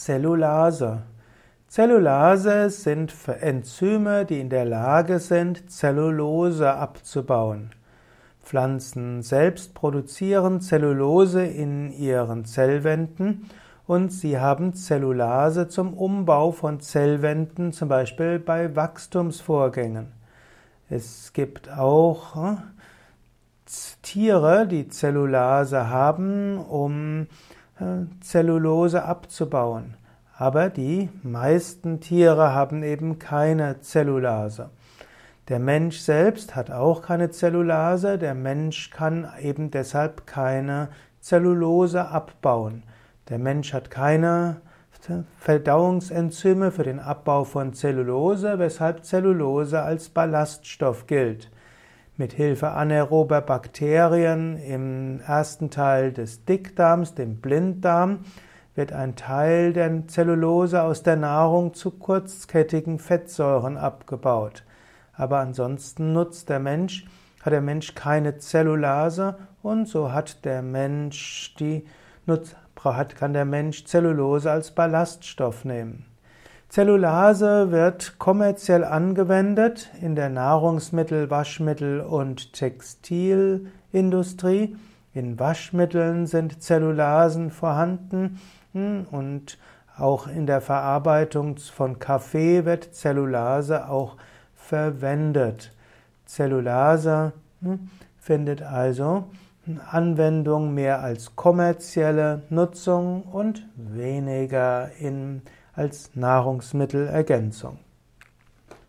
Zellulase. Zellulase sind Enzyme, die in der Lage sind, Zellulose abzubauen. Pflanzen selbst produzieren Zellulose in ihren Zellwänden und sie haben Zellulase zum Umbau von Zellwänden, zum Beispiel bei Wachstumsvorgängen. Es gibt auch äh, Tiere, die Zellulase haben, um Zellulose abzubauen. Aber die meisten Tiere haben eben keine Zellulase. Der Mensch selbst hat auch keine Zellulase, der Mensch kann eben deshalb keine Zellulose abbauen. Der Mensch hat keine Verdauungsenzyme für den Abbau von Zellulose, weshalb Zellulose als Ballaststoff gilt. Mit Hilfe anaerober Bakterien im ersten Teil des Dickdarms, dem Blinddarm, wird ein Teil der Zellulose aus der Nahrung zu kurzkettigen Fettsäuren abgebaut. Aber ansonsten nutzt der Mensch, hat der Mensch keine Zellulase und so hat der Mensch die, kann der Mensch Zellulose als Ballaststoff nehmen. Zellulase wird kommerziell angewendet in der Nahrungsmittel-, Waschmittel- und Textilindustrie. In Waschmitteln sind Zellulasen vorhanden hm, und auch in der Verarbeitung von Kaffee wird Zellulase auch verwendet. Zellulase hm, findet also Anwendung mehr als kommerzielle Nutzung und weniger in als Nahrungsmittelergänzung.